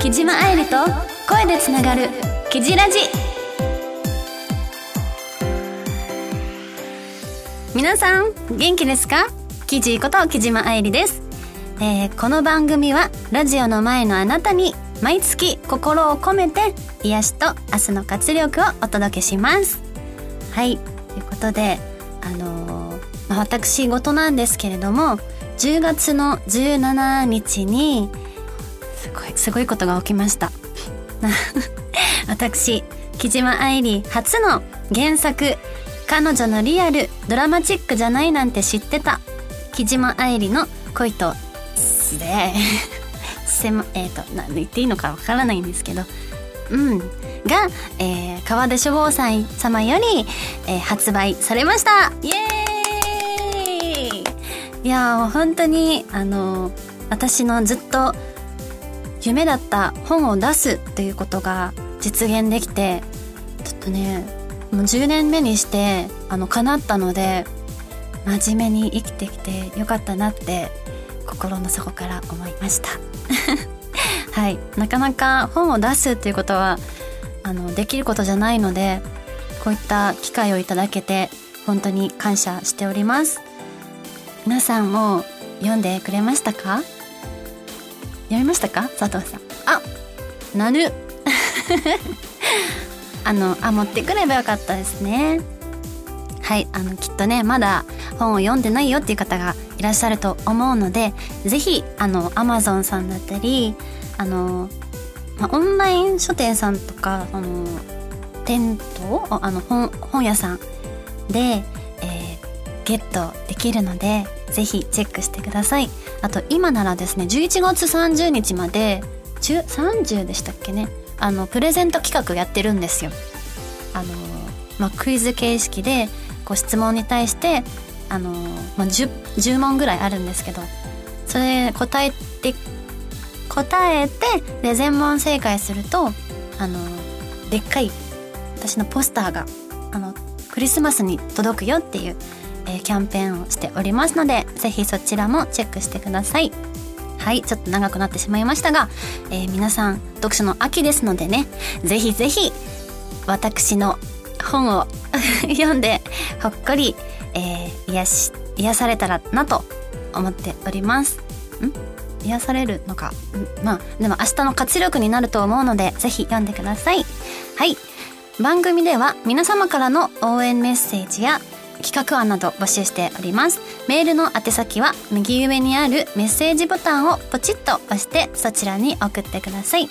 木島愛理と声でつながる「キジラジ」皆さん元気ですか？キジこと木島愛理です、えーこの番組はラジオの前のあなたに毎月心を込めて癒しと明日の活力をお届けします。はいということであのーまあ私事なんですけれども10月の17日にすごいすごいことが起きました。私木島愛理初の原作「彼女のリアルドラマチックじゃないなんて知ってた」木島愛理の恋とす。で せまえっ、と何言っていいのかわからないんですけど。うん。が、えー川出書房さん様より、えー発売されました。イエーイ。いやー本当にあの私のずっと夢だった本を出すということが実現できてちょっとねもう10年目にしてあの叶ったので真面目に生きてきてよかったなって心の底から思いました。はい。なかなか本を出すっていうことはあのできることじゃないのでこういった機会をいただけて本当に感謝しております。皆さんも読んでくれましたか？読みましたか？佐藤さん。あなぬ あのあ持ってくればよかったですね。はいあのきっとねまだ本を読んでないよっていう方がいらっしゃると思うのでぜひあの Amazon さんだったりあの、まあ、オンライン書店さんとかあの店頭あの本本屋さんで、えーゲットできるのでぜひチェックしてください。あと今ならですね11月30日まで30でしたっけね。あのプレゼント企画やってるんですよ。あの、まあ、クイズ形式でご質問に対してあの、まあ、10, 10問ぐらいあるんですけどそれ答えて答えてで全問正解するとあのでっかい私のポスターがあのクリスマスに届くよっていう、えーキャンペーンをしておりますのでぜひそちらもチェックしてください。はいちょっと長くなってしまいましたが、えー皆さん読書の秋ですのでねぜひぜひ私の本を 読んでほっこり、えー癒し癒されたらなと思っております。ん？癒されるのか。んまあでも明日の活力になると思うのでぜひ読んでください。はい。番組では皆様からの応援メッセージや企画案など募集しております。メールの宛先は右上にあるメッセージボタンをポチッと押してそちらに送ってください。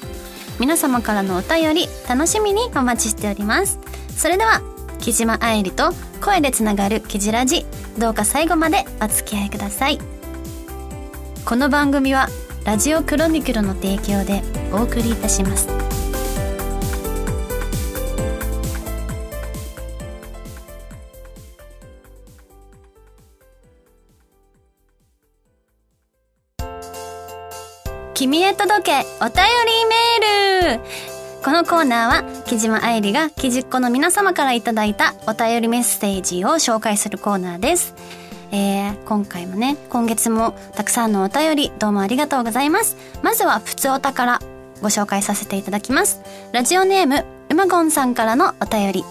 皆様からのお便り楽しみにお待ちしております。それでは木島愛理と声でつながるキジラジどうか最後までお付き合いください。この番組はラジオクロニクルの提供でお送りいたします君へ届けお便りメールこのコーナーは木島愛理が木じっ子の皆様からいただいたお便りメッセージを紹介するコーナーです。えー、今回もね、今月もたくさんのお便りどうもありがとうございます。まずは、ふつおたからご紹介させていただきます。ラジオネーム、うまごんさんからのお便り。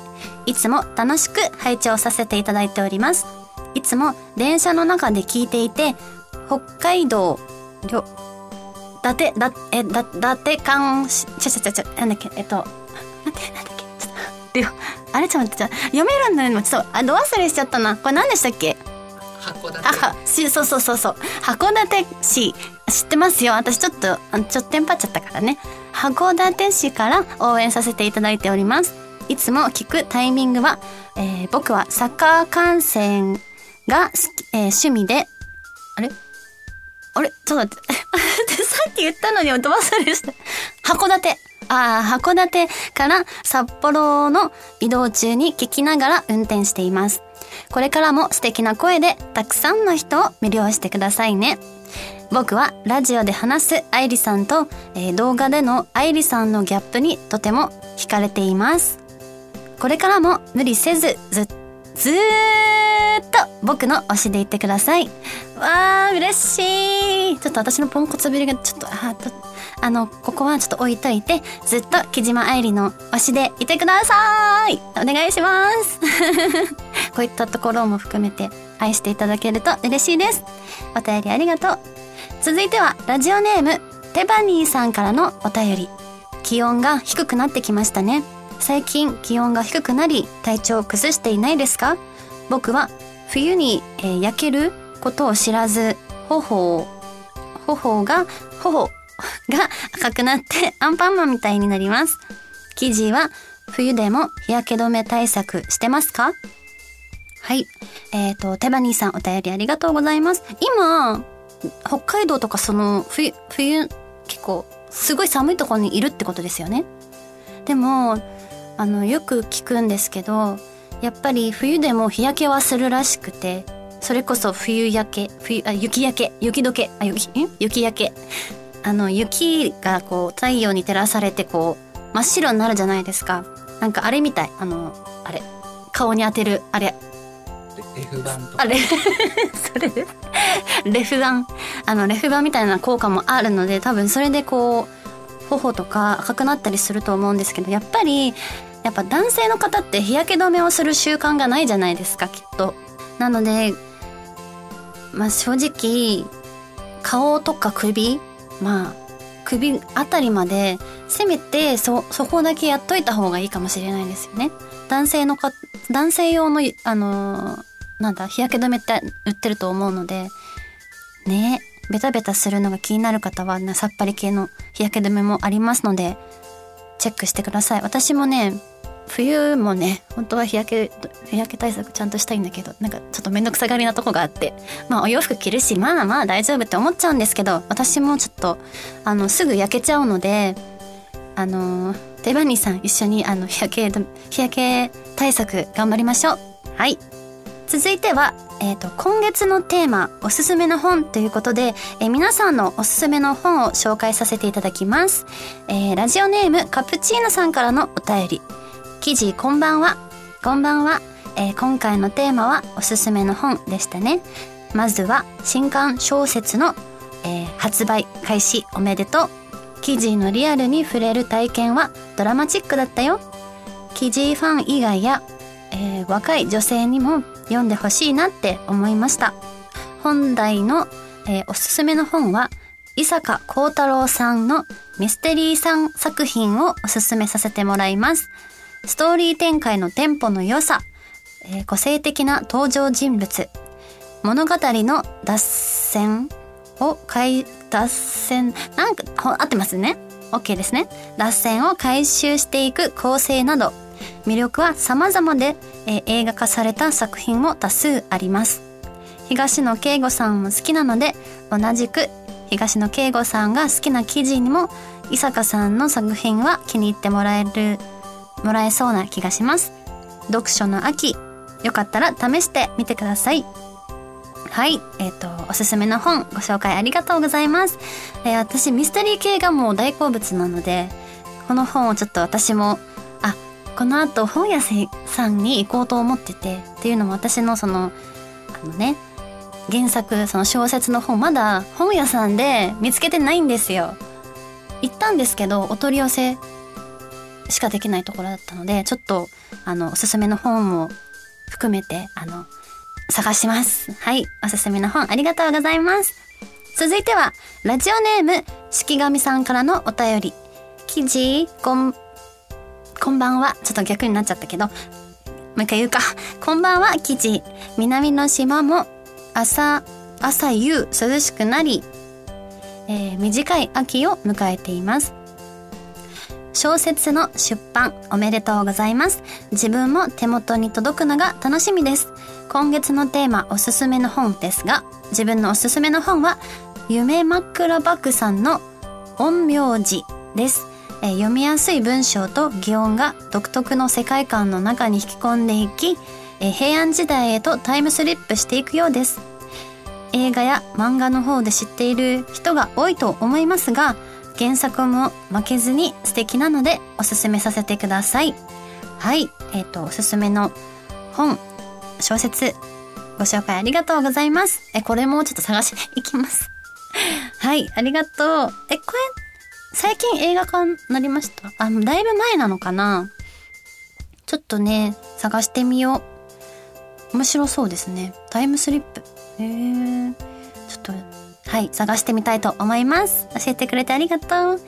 いつも楽しく拝聴させていただいております。いつも電車の中で聞いていて、北海道、りょ、伊達、だ、え、だ、伊達間し、ちょちょちょちょ、なんだっけ、えっと、待って、なんだっけ、ちょっと、りょ、あれちょっと待って、ちょ読めるんだよ、ちょっと、あ、ど忘れしちゃったな。これ何でしたっけ？函館あ、は、しそうそうそうそう。函館市、知ってますよ。私ちょっと、ちょっとテンパっちゃったからね。函館市から応援させていただいております。いつも聞くタイミングは、えー僕はサッカー観戦が、えー趣味で、あれ？あれ？ちょっと待って。さっき言ったのにど忘れした。函館。ああ、函館から札幌の移動中に聞きながら運転しています。これからも素敵な声でたくさんの人を魅了してくださいね。僕はラジオで話す愛理さんと、えー動画での愛理さんのギャップにとても惹かれています。これからも無理せずず、ずーっと僕の推しでいってください。わー、嬉しい。ちょっと私のポンコツぶりがちょっと、あと、あの、ここはちょっと置いといて、ずっと木島愛理の推しでいてください。お願いします。こういったところも含めて愛していただけると嬉しいです。お便りありがとう。続いては、ラジオネーム、テバニーさんからのお便り。気温が低くなってきましたね。最近気温が低くなり体調を崩していないですか？僕は冬に、えー、焼ける？ことを知らず頬を頬が頬が赤くなってアンパンマンみたいになります生地は冬でも日焼け止め対策してますか？はい。えっ、ー、と、手羽ニーさんお便りありがとうございます。今、北海道とかその冬、冬、結構すごい寒いところにいるってことですよね。でも、あの、よく聞くんですけど、やっぱり冬でも日焼けはするらしくて、それこそ冬焼け、冬、あ、雪焼け、雪解け、あ、雪、雪焼け。あの、雪がこう、太陽に照らされてこう、真っ白になるじゃないですか。なんかあれみたい。あの、あれ。顔に当てる、あれ。レフ板。あれ それ？でレフ板。あの、レフ板みたいな効果もあるので、多分それでこう、頬とか赤くなったりすると思うんですけど、やっぱり、やっぱ男性の方って日焼け止めをする習慣がないじゃないですか、きっと。なので、まあ正直、顔とか首まあ、首あたりまで、せめてそ、そこだけやっといた方がいいかもしれないですよね。男性のか、男性用の、あのー、なんだ、日焼け止めって売ってると思うので、ねベタベタするのが気になる方は、さっぱり系の日焼け止めもありますので、チェックしてください。私もね、冬もね、本当は日焼け、日焼け対策ちゃんとしたいんだけど、なんかちょっとめんどくさがりなとこがあって、まあお洋服着るし、まあまあ大丈夫って思っちゃうんですけど、私もちょっと、あの、すぐ焼けちゃうので、あの、デバニーさん一緒にあの、日焼け、日焼け対策頑張りましょう。はい。続いては、えっ、と、今月のテーマ、おすすめの本ということで、えー、皆さんのおすすめの本を紹介させていただきます。えー、ラジオネーム、カプチーノさんからのお便り。記事、こんばんは。こんばんは。え今回のテーマは、おすすめの本でしたね。まずは、新刊小説の、え発売開始おめでとう。記事のリアルに触れる体験はドラマチックだったよ。記事ファン以外や、え若い女性にも読んでほしいなって思いました。本題の、えー、おすすめの本は、伊坂幸太郎さんのミステリーさん作品をおすすめさせてもらいます。ストーリー展開のテンポの良さ、えー、個性的な登場人物、物語の脱線を回、脱線、なんか、合ってますね ?OK ですね。脱線を回収していく構成など、魅力は様々で、えー、映画化された作品も多数あります。東野圭吾さんも好きなので、同じく東野圭吾さんが好きな記事にも、伊坂さんの作品は気に入ってもらえる、もらえそうな気がします。読書の秋、よかったら試してみてください。はい。えっ、ー、と、おすすめの本ご紹介ありがとうございます。えー、私ミステリー系がもう大好物なので、この本をちょっと私もあこの後本屋さんに行こうと思っててっていうのも私のそのあのね原作その小説の本まだ本屋さんで見つけてないんですよ行ったんですけどお取り寄せしかできないところだったのでちょっとあのおすすめの本も含めてあの探しますはいおすすめの本ありがとうございます続いてはラジオネーム式神さんからのお便り記事こんこんばんは。ちょっと逆になっちゃったけど。もう一回言うか。こんばんは、記事。南の島も朝、朝夕涼しくなり、えー、短い秋を迎えています。小説の出版おめでとうございます。自分も手元に届くのが楽しみです。今月のテーマおすすめの本ですが、自分のおすすめの本は、夢枕漠さんの陰陽師です。え、読みやすい文章と擬音が独特の世界観の中に引き込んでいき、え、平安時代へとタイムスリップしていくようです。映画や漫画の方で知っている人が多いと思いますが、原作も負けずに素敵なのでおすすめさせてください。はい、えっ、ー、と、おすすめの本、小説、ご紹介ありがとうございます。え、これもちょっと探し に行きます。はい、ありがとう。え、これ、最近映画化になりました？あ、もうだいぶ前なのかな？ちょっとね、探してみよう。面白そうですね。タイムスリップ。へえ。ちょっと、はい、探してみたいと思います。教えてくれてありがとう。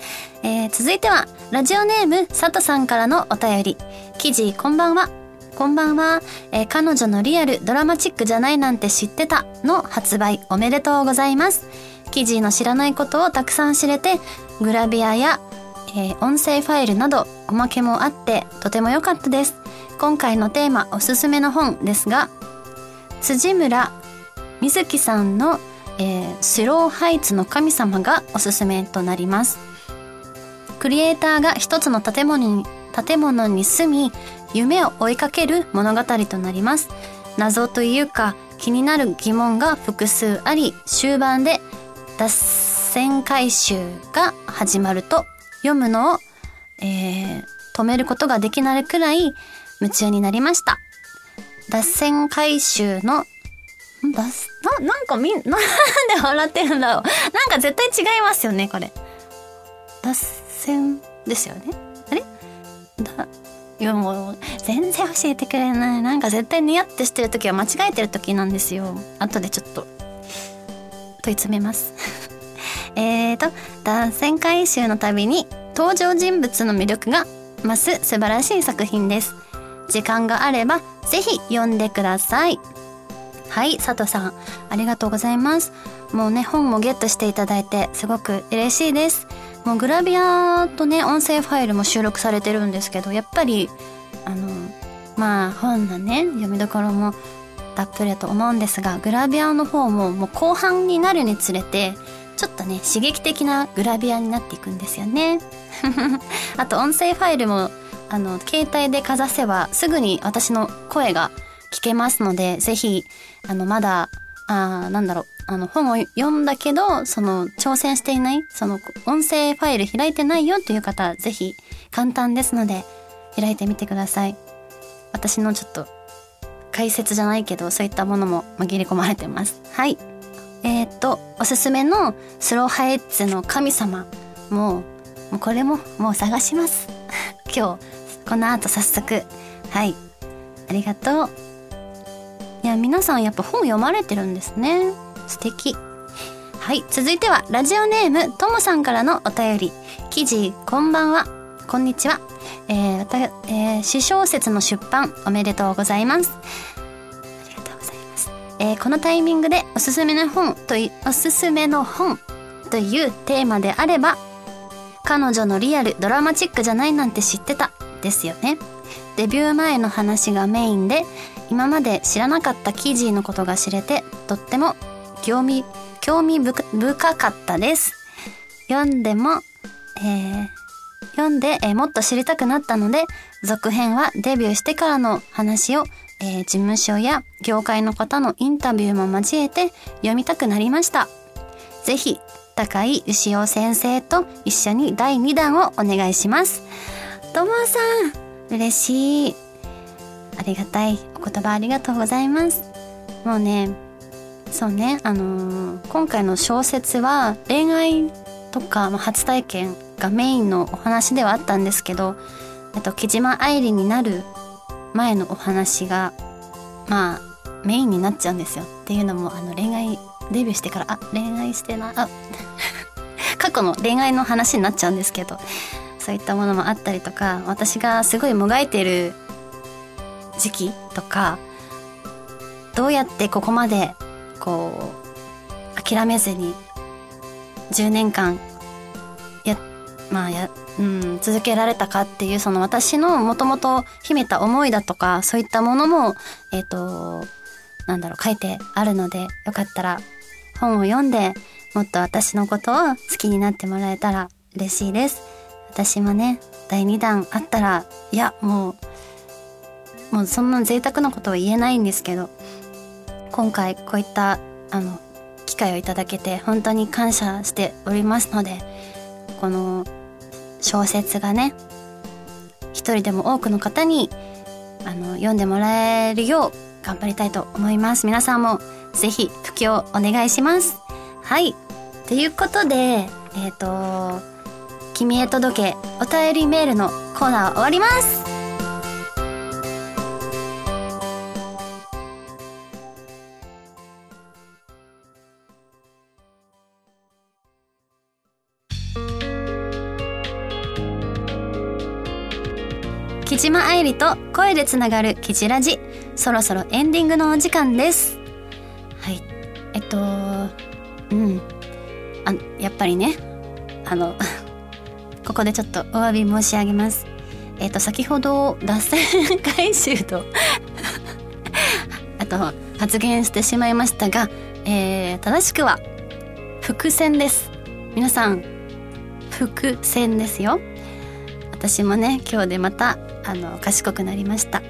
えー、続いては、ラジオネーム、佐藤さんからのお便り。記事、こんばんは。こんばんは、えー彼女のリアルドラマチックじゃないなんて知ってたの発売おめでとうございます。記事の知らないことをたくさん知れて、グラビアや、えー音声ファイルなどおまけもあってとても良かったです。今回のテーマおすすめの本ですが、辻村瑞希さんの、えースローハイツの神様がおすすめとなります。クリエイターが一つの建物に建物に住み夢を追いかける物語となります謎というか気になる疑問が複数あり終盤で脱線回収が始まると読むのを、えー止めることができないくらい夢中になりました脱線回収のん脱ななんかみん なんで笑ってるんだろう。なんか絶対違いますよねこれ。脱線ですよね。あれ？だいやもう全然教えてくれない。なんか絶対ニヤってしてる時は間違えてる時なんですよ。後でちょっと問い詰めます。えーと脱線回収のたびに登場人物の魅力が増す素晴らしい作品です。時間があればぜひ読んでください。はい佐藤さん。ありがとうございます。もうね本もゲットしていただいてすごく嬉しいです。もうグラビアとね音声ファイルも収録されてるんですけどやっぱりあのまあ本のね読みどころもたっぷりだと思うんですがグラビアの方ももう後半になるにつれてちょっとね刺激的なグラビアになっていくんですよね。あと音声ファイルもあの携帯でかざせばすぐに私の声が聞けますのでぜひあのまだあなんだろうあの本を読んだけどその挑戦していないその音声ファイル開いてないよっていう方はぜひ簡単ですので開いてみてください。私のちょっと解説じゃないけどそういったものも紛れ込まれてます。はい。えー、っとおすすめのスローハイツの神様ももうこれももう探します。今日この後早速はい。ありがとう。や皆さんやっぱ本読まれてるんですね。素敵。はい続いてはラジオネームともさんからのお便り。記事こんばんは。こんにちは。えー、わたえー、詩小説の出版おめでとうございます。ありがとうございます、えーこのタイミングでおすすめの本とおすすめの本というテーマであれば彼女のリアルドラマチックじゃないなんて知ってた。ですよね。デビュー前の話がメインで今まで知らなかった記事のことが知れてとっても興味興味深かったです。読んでも、えー読んで、えーもっと知りたくなったので続編はデビューしてからの話を、えー事務所や業界の方のインタビューも交えて読みたくなりました。ぜひ高井牛尾先生と一緒に第2弾をお願いします。ともさん。嬉しい。ありがたいお言葉ありがとうございます。もうねそうねあのー今回の小説は恋愛とか、まあ、初体験がメインのお話ではあったんですけどえっと木島愛理になる前のお話がまあメインになっちゃうんですよ。っていうのもあの恋愛デビューしてからあ恋愛してなあ 過去の恋愛の話になっちゃうんですけどそういったものもあったりとか私がすごいもがいてる時期とかどうやってここまでこう諦めずに10年間やまあや、うん、続けられたかっていうその私のもともと秘めた思いだとかそういったものもえっ、となんだろう書いてあるのでよかったら本を読んでもっと私のことを好きになってもらえたら嬉しいです。私もね第2弾あったらいやもうもうそんな贅沢なことは言えないんですけど今回こういったあの機会をいただけて本当に感謝しておりますのでこの小説がね一人でも多くの方にあの読んでもらえるよう頑張りたいと思います。皆さんもぜひ、布教お願いします。はい。ということで、えっ、と、君へ届けお便りメールのコーナーは終わります。木島愛理と声でつながるキジラジ。そろそろエンディングのお時間です。はい。えっとうん。あやっぱりね。あのここでちょっとお詫び申し上げます。えっと先ほど脱線回収と あと発言してしまいましたが、えー、正しくは伏線です。皆さん伏線ですよ。私もね今日でまたあの賢くなりました。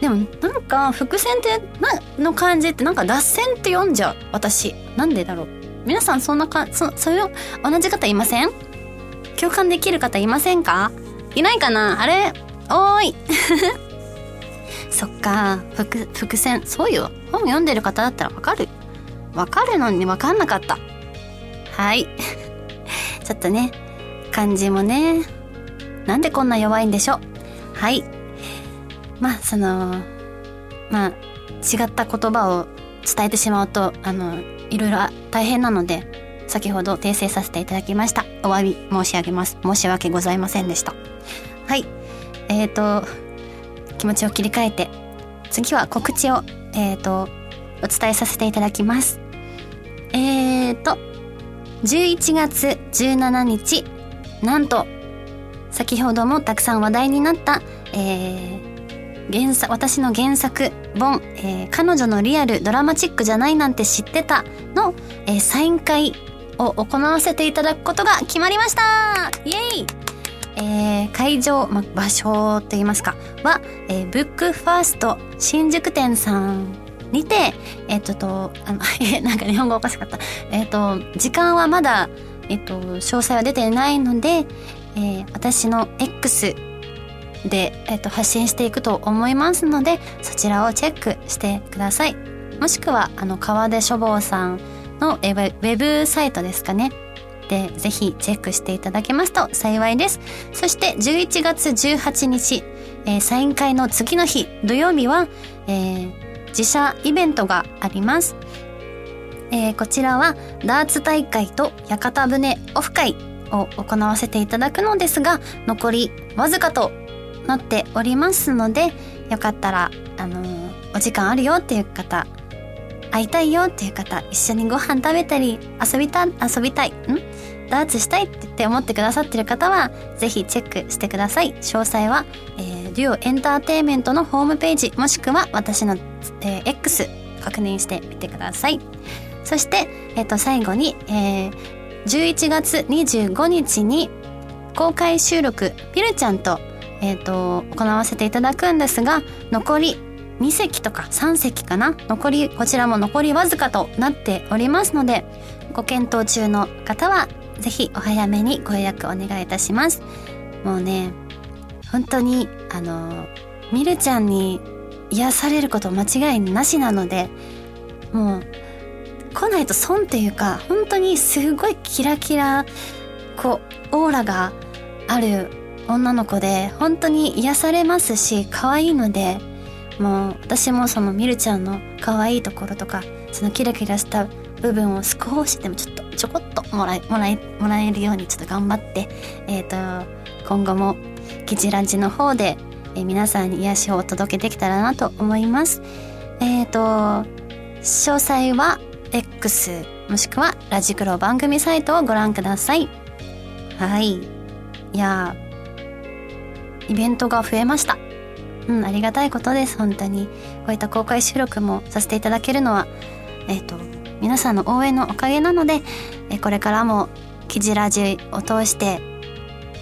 でもなんか伏線ってなの漢字ってなんか脱線って読んじゃう。私なんでだろう。皆さんそんなかそそういう同じ方いません？共感できる方いませんか？いないかな？あれ？おーい。そっか。伏伏線。そうよ。本読んでる方だったらわかる。わかるのにわかんなかった。はい。ちょっとね。漢字もね。なんでこんな弱いんでしょ？うはい。まあ、その、まあ、違った言葉を伝えてしまうと、あの、いろいろ大変なので、先ほど訂正させていただきました。お詫び申し上げます。申し訳ございませんでした。はい。えっ、ー、と、気持ちを切り替えて、次は告知を、えっ、ー、と、お伝えさせていただきます。えっ、ー、と、11月17日、なんと、先ほどもたくさん話題になった、えー、原作、私の原作本、えー、彼女のリアルドラマチックじゃないなんて知ってたの、えー、サイン会を行わせていただくことが決まりました。イエイ。えー、会場、ま、場所と言いますか、は、えー、ブックファースト新宿店さんにて、えっ、とと、あの、え、なんか日本語おかしかった。えっ、と、時間はまだ、えっ、と、詳細は出てないので、えー、私の X で、えーと、発信していくと思いますのでそちらをチェックしてください。もしくはあの川出書房さんのウェブサイトですかね。でぜひチェックしていただけますと幸いです。そして11月18日、えー、サイン会の次の日土曜日は、えー、自社イベントがあります。えー、こちらはダーツ大会と屋形船オフ会を行わせていただくのですが残りわずかとなっておりますのでよかったらあのー、お時間あるよっていう方会いたいよっていう方一緒にご飯食べたり遊びた遊びたいん？ダーツしたいって思ってくださってる方はぜひチェックしてください。詳細は、えー、デュオエンターテイメントのホームページもしくは私の、えー、X 確認してみてください。そして、えっ、ー、と最後に、えー11月25日に公開収録ピルちゃんと,、えーと、行わせていただくんですが残り2席とか3席かな？残りこちらも残りわずかとなっておりますのでご検討中の方はぜひお早めにご予約お願いいたします。もうね本当にあのミルちゃんに癒されること間違いなしなのでもう来ないと損っていうか本当にすごいキラキラこうオーラがある女の子で本当に癒されますし可愛いのでもう私もそのミルちゃんの可愛いところとかそのキラキラした部分を少しでもちょっとちょこっともらえもらえもらえるようにちょっと頑張ってえっ、ー、と今後もキジランジの方で、えー、皆さんに癒しをお届けできたらなと思います。えっ、ー、と詳細は X もしくはラジクロ番組サイトをご覧ください。はい。いやイベントが増えました。うんありがたいことです本当にこういった公開収録もさせていただけるのはえっ、ー、と皆さんの応援のおかげなのでえこれからもキジラジを通して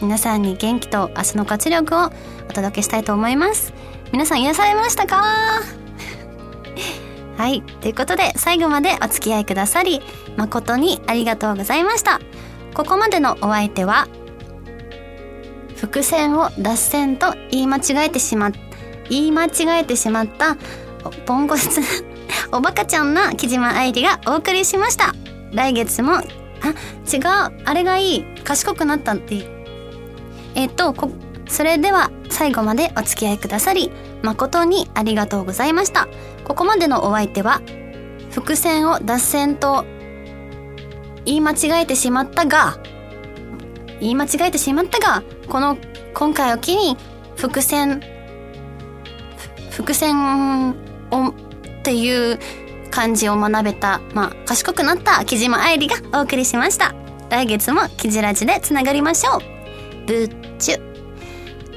皆さんに元気と明日の活力をお届けしたいと思います皆さん癒されましたか？はい。ということで、最後までお付き合いくださり、誠にありがとうございました。ここまでのお相手は、伏線を脱線と言い間違えてしまっ、言い間違えてしまったおポンコツ おバカちゃんな木島愛理がお送りしました。来月もあ違うあれがいい賢くなったって。えっとこそれでは最後までお付き合いくださり誠にありがとうございました。ここまでのお相手は伏線を脱線と言い間違えてしまったが言い間違えてしまったがこの今回を機に伏線伏線をっていう漢字を学べたまあ賢くなった木島愛理がお送りしました。来月もキジラジでつながりましょう。ぶっちゅ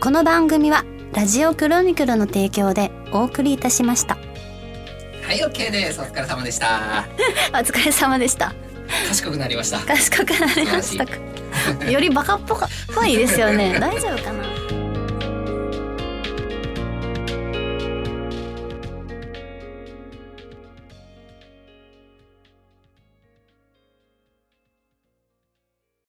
この番組はラジオクロニクルの提供でお送りいたしました。はい、OK です。お疲れ様でした。お疲れ様でした。賢くなりました。賢くなりましたか。よりバカっぽかっぽいですよね。大丈夫かな